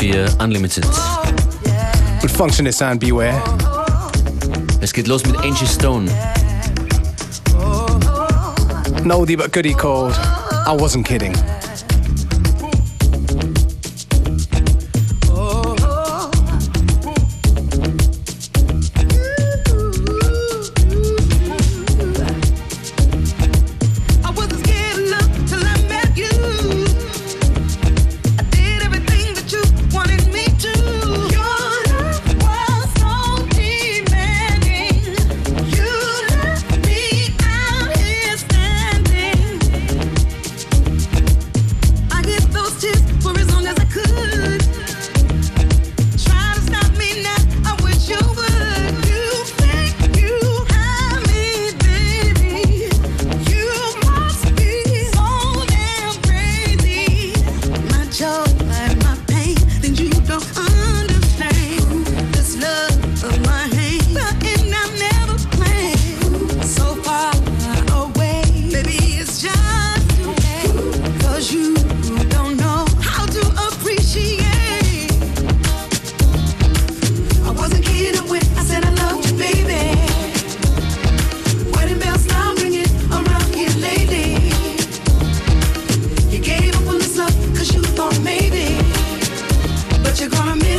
FM4 Unlimited. With Functionist Sound Beware. Es geht los mit Angie Stone. Oldie but goodie called I Wasn't Kidding. you're gonna make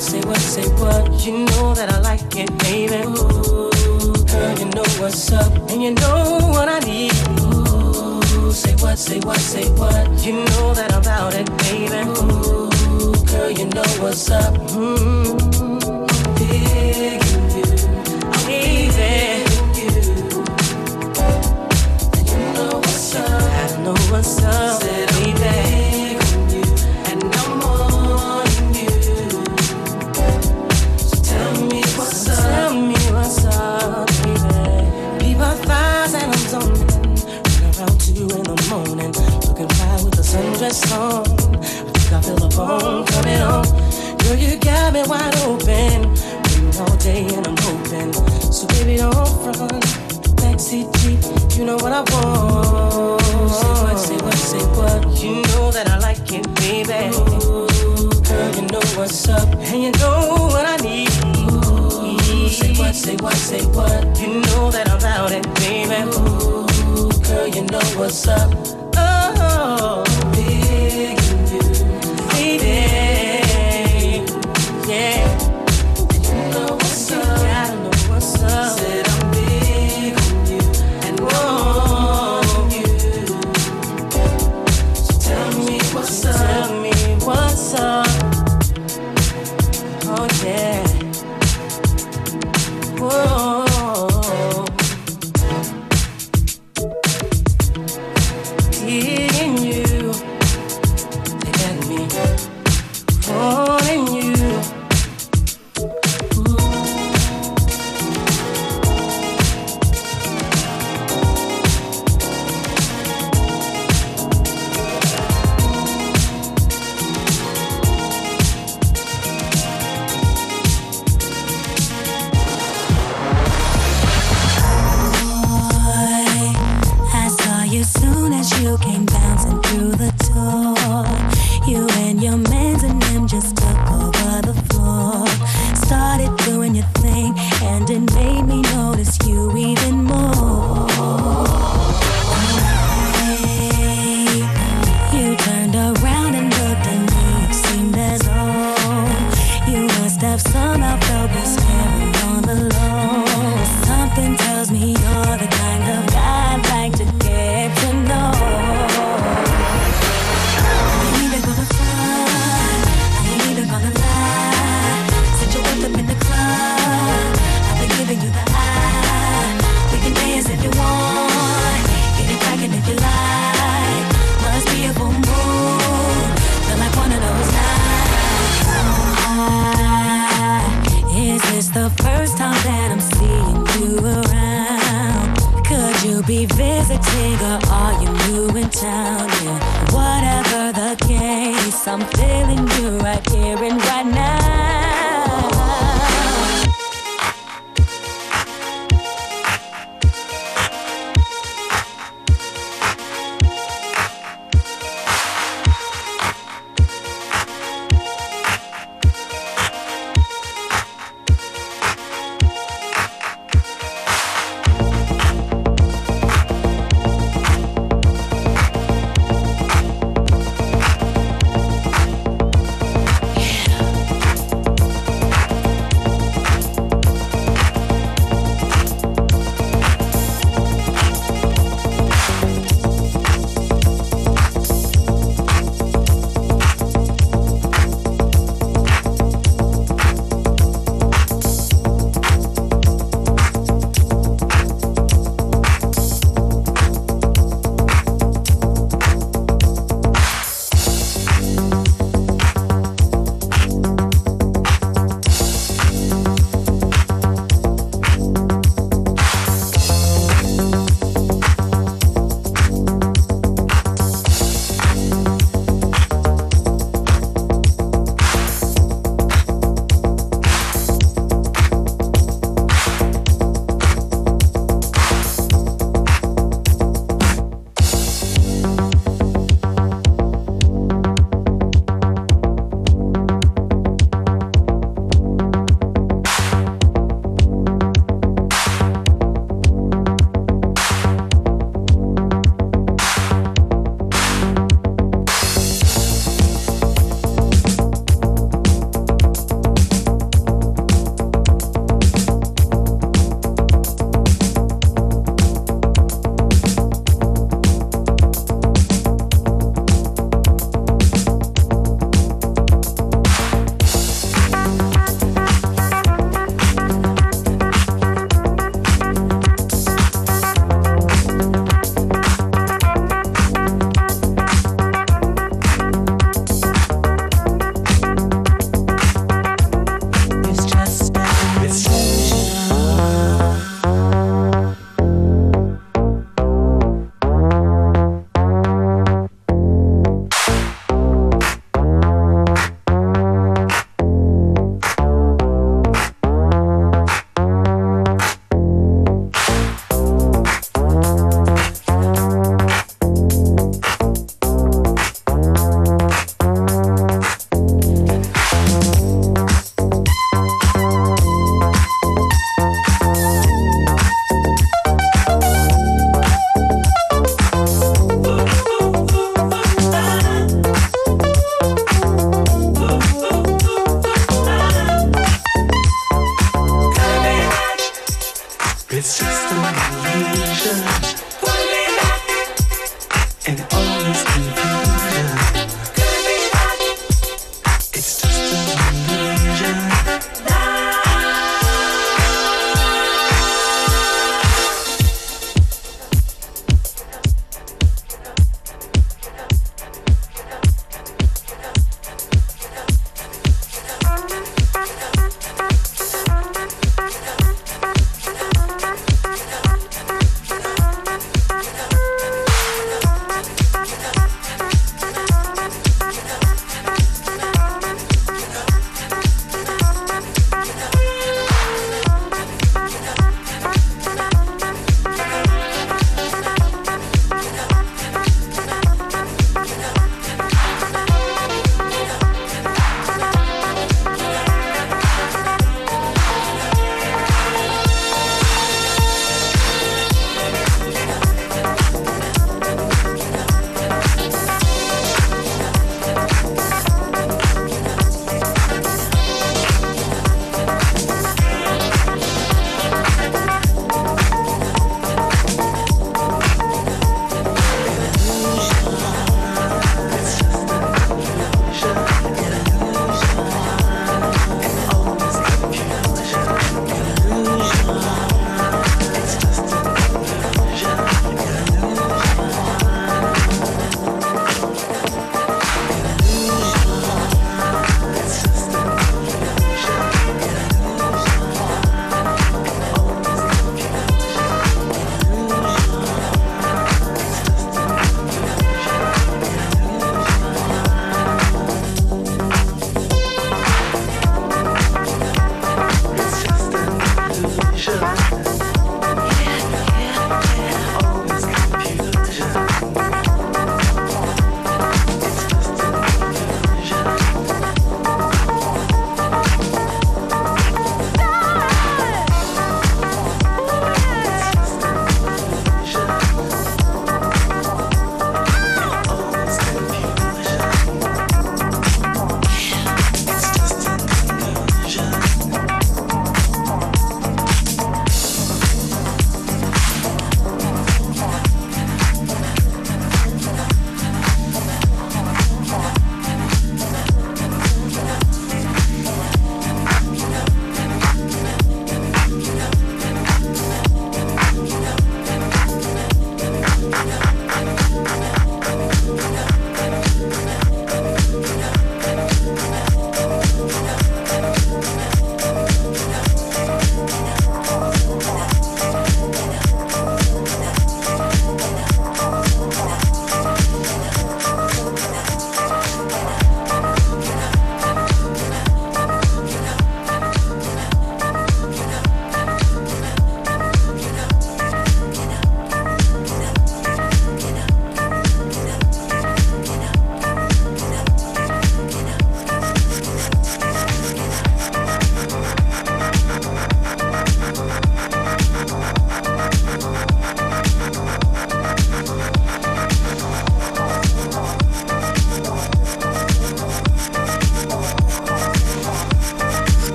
say what, say what. You know that I like it, baby. Ooh. Girl, you know what's up, and you know what I need. Ooh, say what, say what, say what. You know that I'm about it, baby. Ooh, girl, you know what's up. Mm-hmm. You what's up. I know what's up, baby. The. I think I feel a bone coming on. Girl, you got me wide open. Waiting all day and I'm hoping. So baby, don't front. Backseat Jeep, you know what I want. Say what, say what, say what. You know that I like it, baby. Girl, you know what's up, and you know what I need. Say what, say what, say what. You know that I'm about it, baby. Ooh, girl, you know what's up.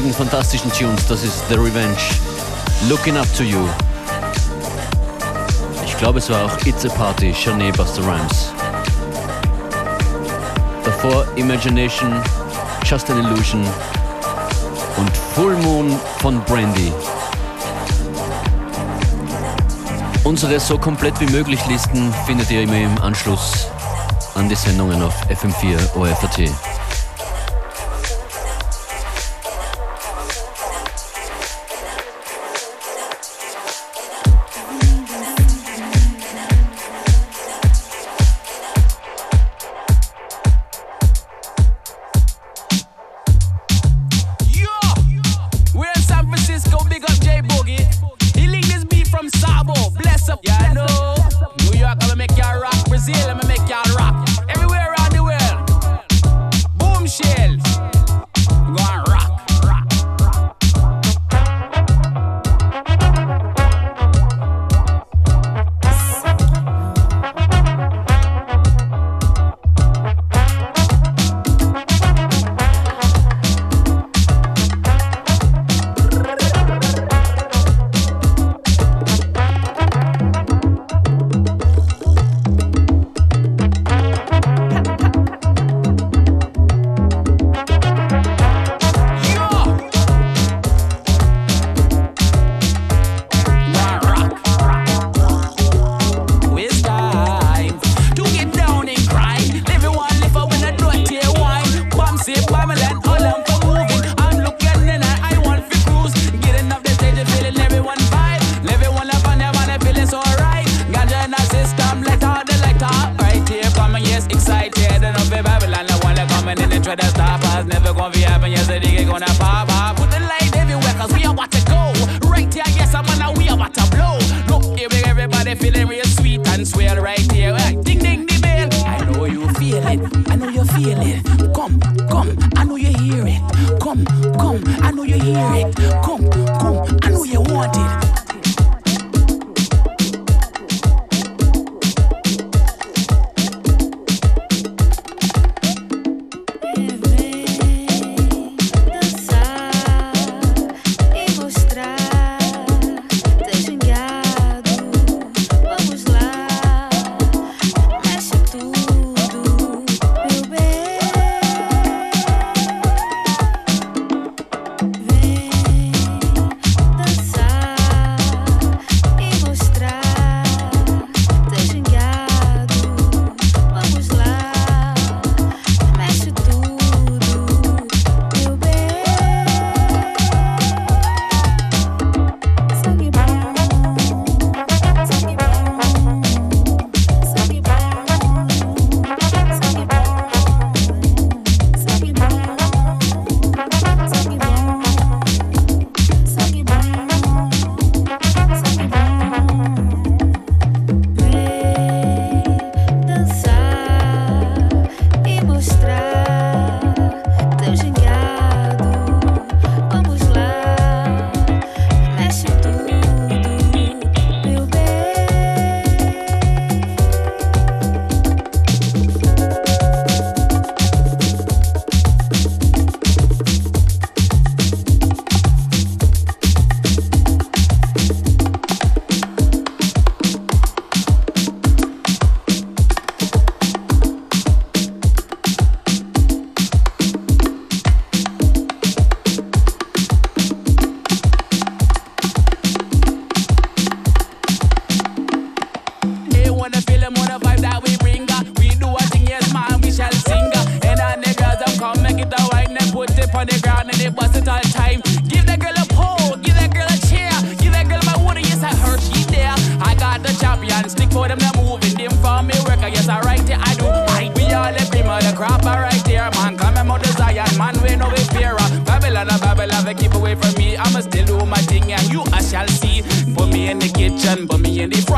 einigen fantastischen Tunes. Das ist The Revenge. Looking Up to You. Ich glaube, es war auch It's a Party, Shanae Buster Rhymes. Davor Imagination, Just an Illusion und Full Moon von Brandy. Unsere so komplett wie möglich Listen findet ihr immer im Anschluss an die Sendungen auf FM4 OFAT.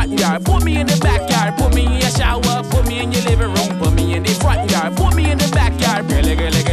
front yard, put me in the backyard, put me in your shower, put me in your living room, put me in the front yard, put me in the backyard, girly, girly.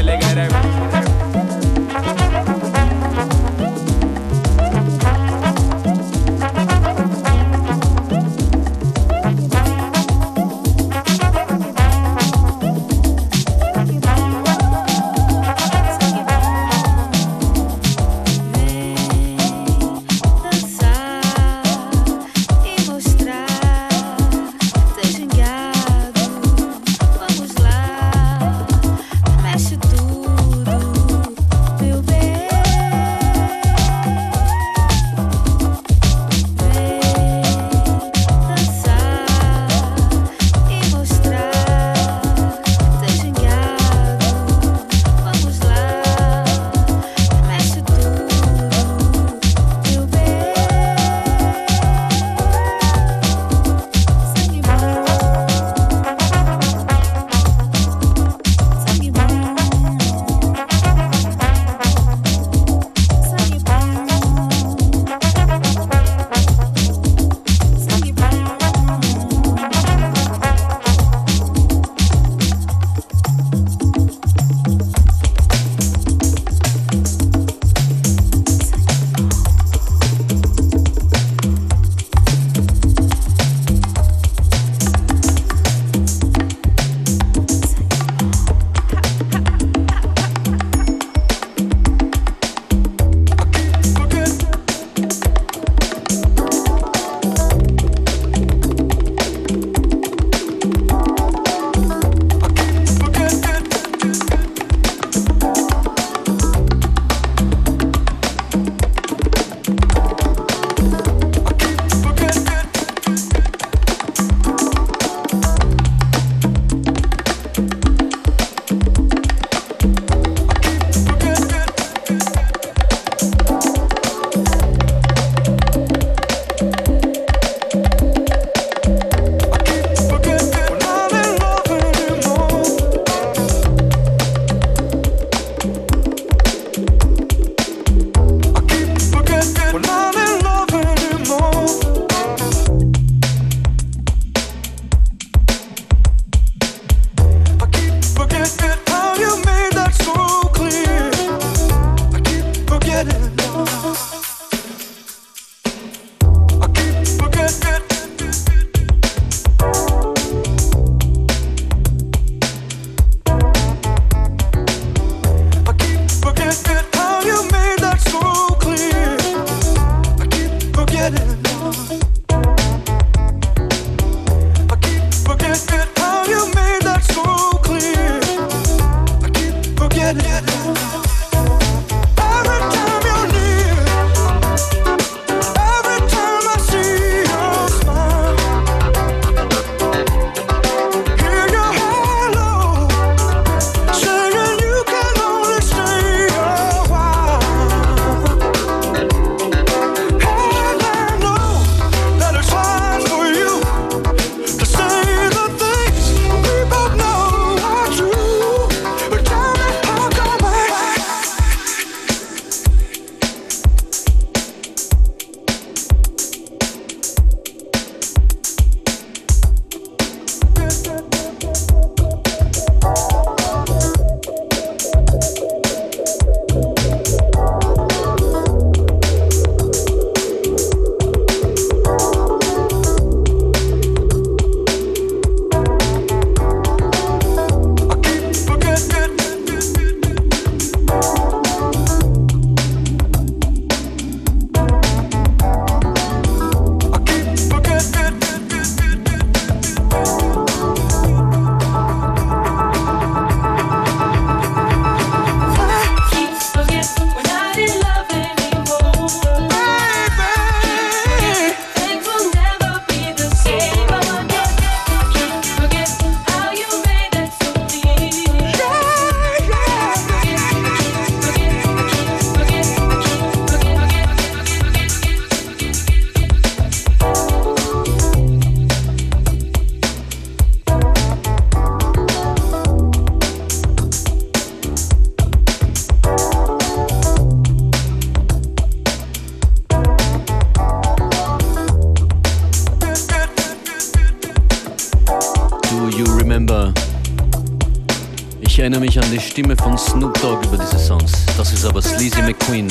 McQueen.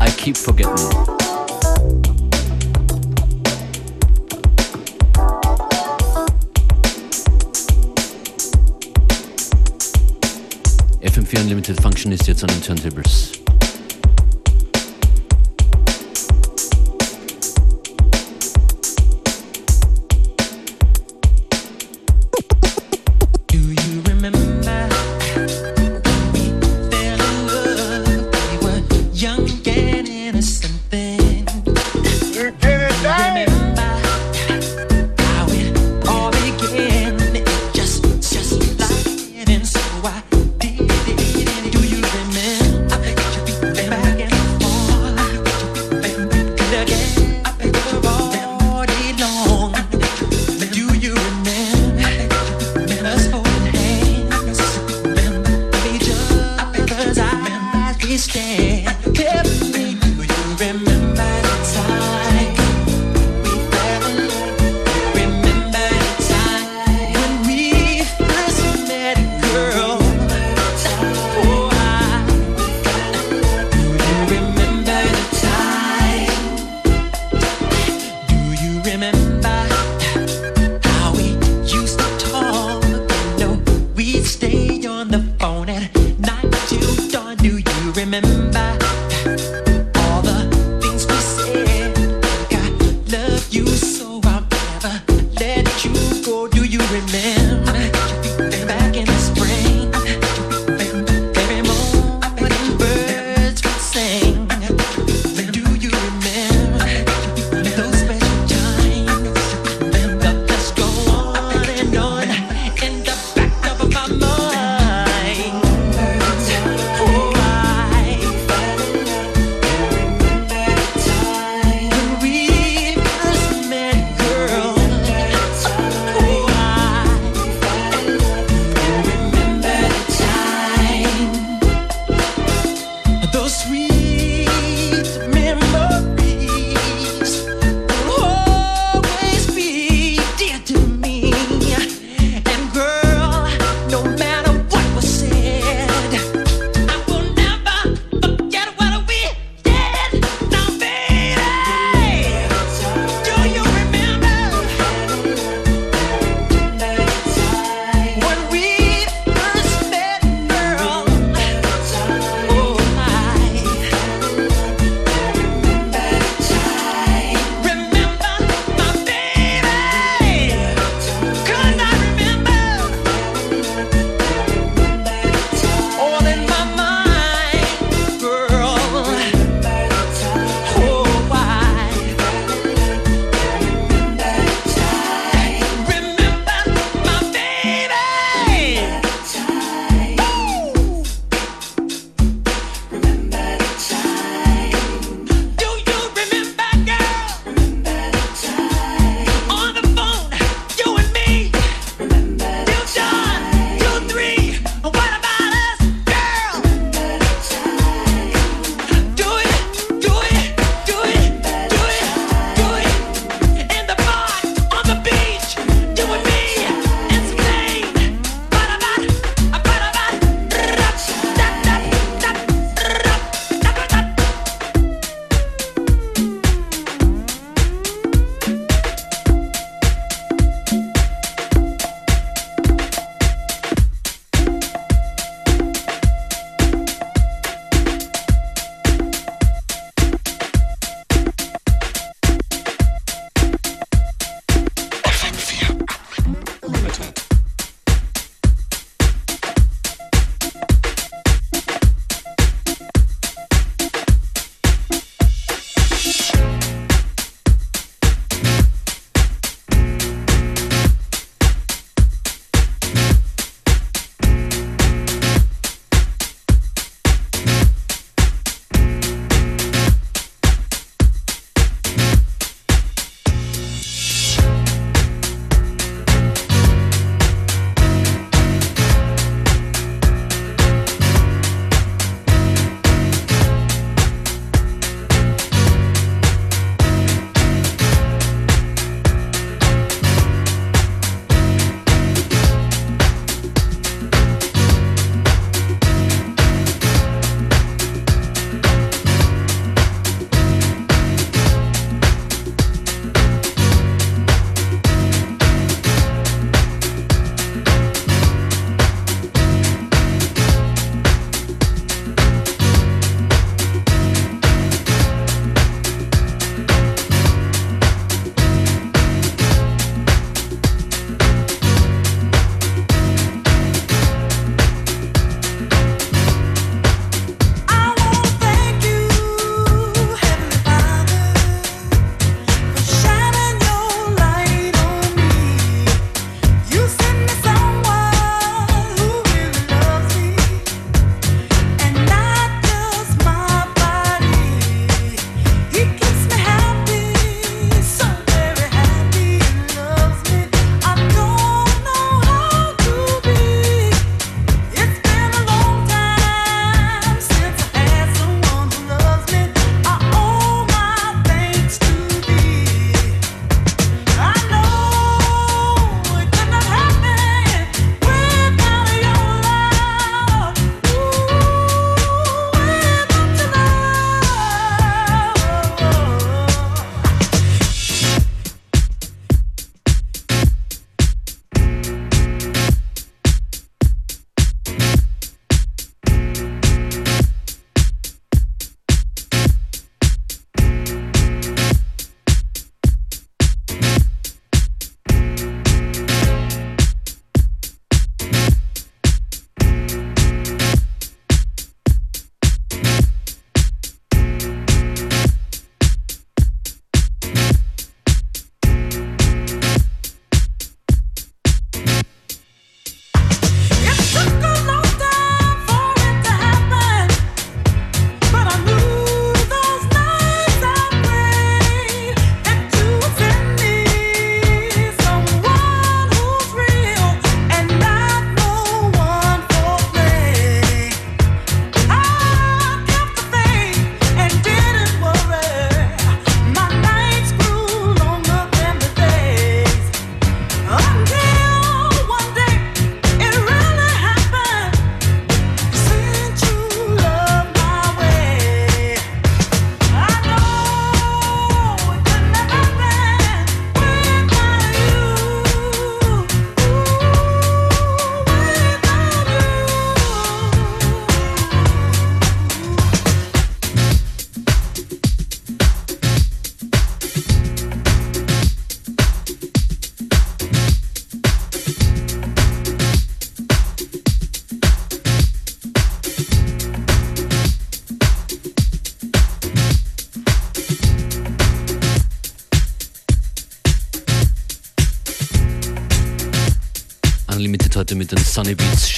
I keep forgetting. FM4 Unlimited Function ist jetzt an den Turntables.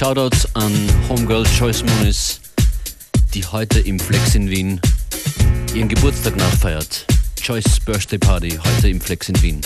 Shoutout an Homegirl Joyce Muniz, die heute im Flex in Wien ihren Geburtstag nachfeiert. Joyce Birthday Party heute im Flex in Wien.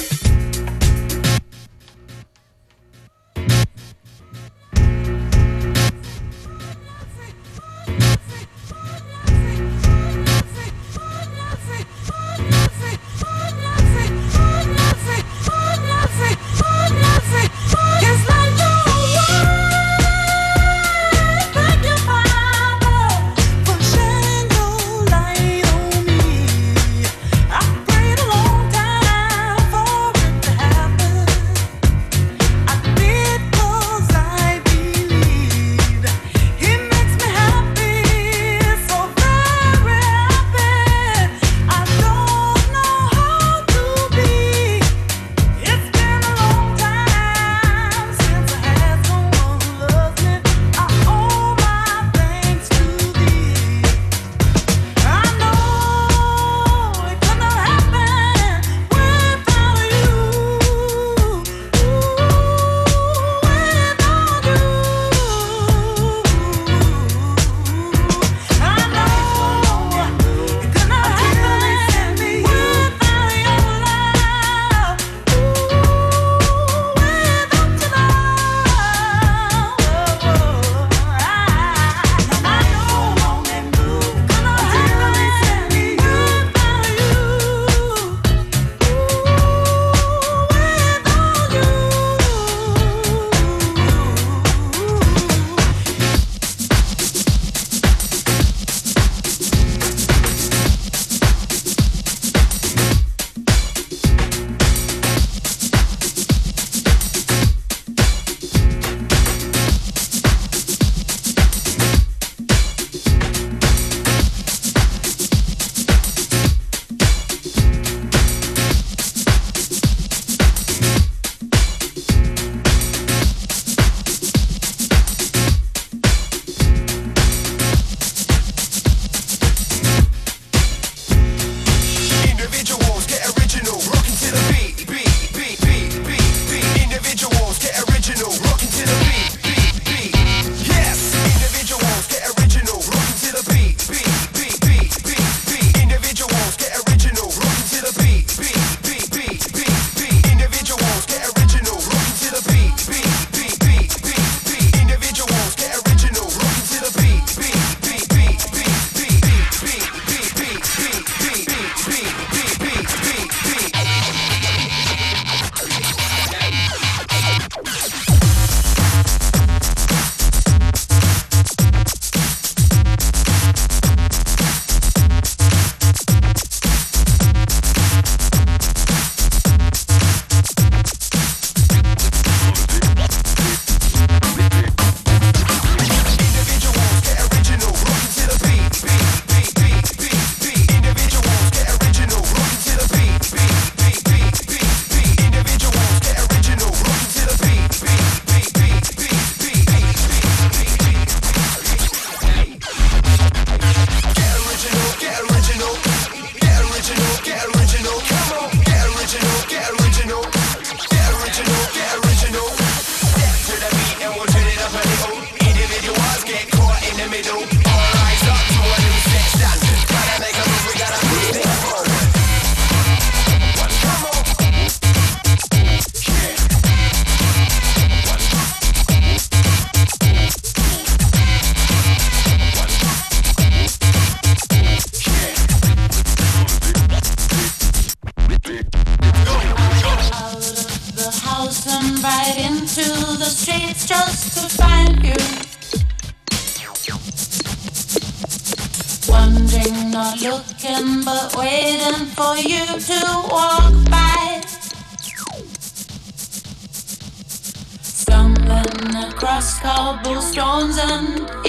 sounds and